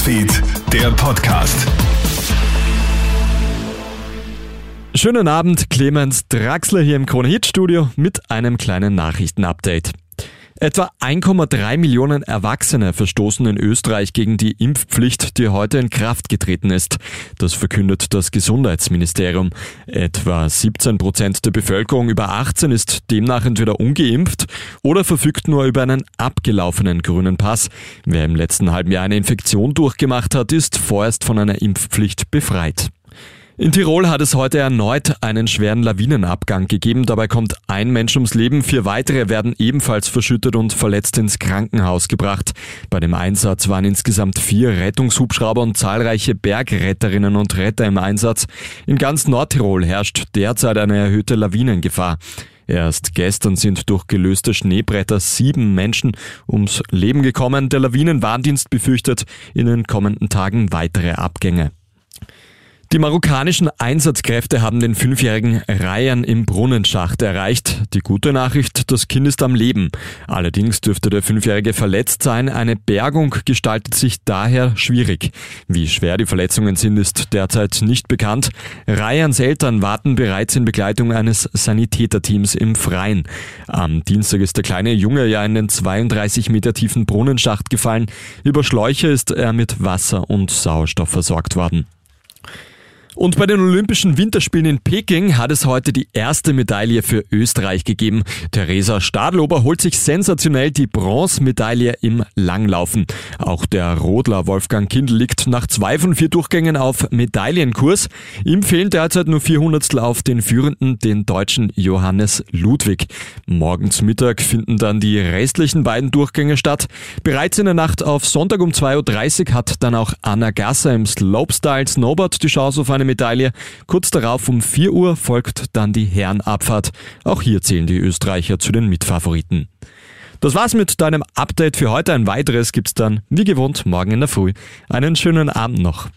Newsfeed, der Podcast. Schönen Abend, Clemens Draxler hier im Krone-Hit-Studio mit einem kleinen Nachrichtenupdate. Etwa 1,3 Millionen Erwachsene verstoßen in Österreich gegen die Impfpflicht, die heute in Kraft getreten ist. Das verkündet das Gesundheitsministerium. Etwa 17 Prozent der Bevölkerung über 18 ist demnach entweder ungeimpft oder verfügt nur über einen abgelaufenen grünen Pass. Wer im letzten halben Jahr eine Infektion durchgemacht hat, ist vorerst von einer Impfpflicht befreit. In Tirol hat es heute erneut einen schweren Lawinenabgang gegeben. Dabei kommt ein Mensch ums Leben, vier weitere werden ebenfalls verschüttet und verletzt ins Krankenhaus gebracht. Bei dem Einsatz waren insgesamt vier Rettungshubschrauber und zahlreiche Bergretterinnen und Retter im Einsatz. In ganz Nordtirol herrscht derzeit eine erhöhte Lawinengefahr. Erst gestern sind durch gelöste Schneebretter sieben Menschen ums Leben gekommen. Der Lawinenwarndienst befürchtet in den kommenden Tagen weitere Abgänge. Die marokkanischen Einsatzkräfte haben den fünfjährigen Ryan im Brunnenschacht erreicht. Die gute Nachricht, das Kind ist am Leben. Allerdings dürfte der Fünfjährige verletzt sein. Eine Bergung gestaltet sich daher schwierig. Wie schwer die Verletzungen sind, ist derzeit nicht bekannt. Ryans Eltern warten bereits in Begleitung eines Sanitäterteams im Freien. Am Dienstag ist der kleine Junge ja in den 32 Meter tiefen Brunnenschacht gefallen. Über Schläuche ist er mit Wasser und Sauerstoff versorgt worden. Und bei den Olympischen Winterspielen in Peking hat es heute die erste Medaille für Österreich gegeben. Theresa Stadlober holt sich sensationell die Bronzemedaille im Langlaufen. Auch der Rodler Wolfgang Kindl liegt nach zwei von vier Durchgängen auf Medaillenkurs. Ihm fehlen derzeit nur vier Hundertstel auf den Führenden, den deutschen Johannes Ludwig. Morgens Mittag finden dann die restlichen beiden Durchgänge statt. Bereits in der Nacht auf Sonntag um 2.30 Uhr hat dann auch Anna Gasser im Slopestyle Snowboard die Chance auf eine Medaille. Kurz darauf um 4 Uhr folgt dann die Herrenabfahrt. Auch hier zählen die Österreicher zu den Mitfavoriten. Das war's mit deinem Update für heute. Ein weiteres gibt's dann, wie gewohnt, morgen in der Früh. Einen schönen Abend noch.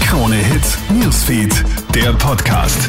Krone Hits, Newsfeed, der Podcast.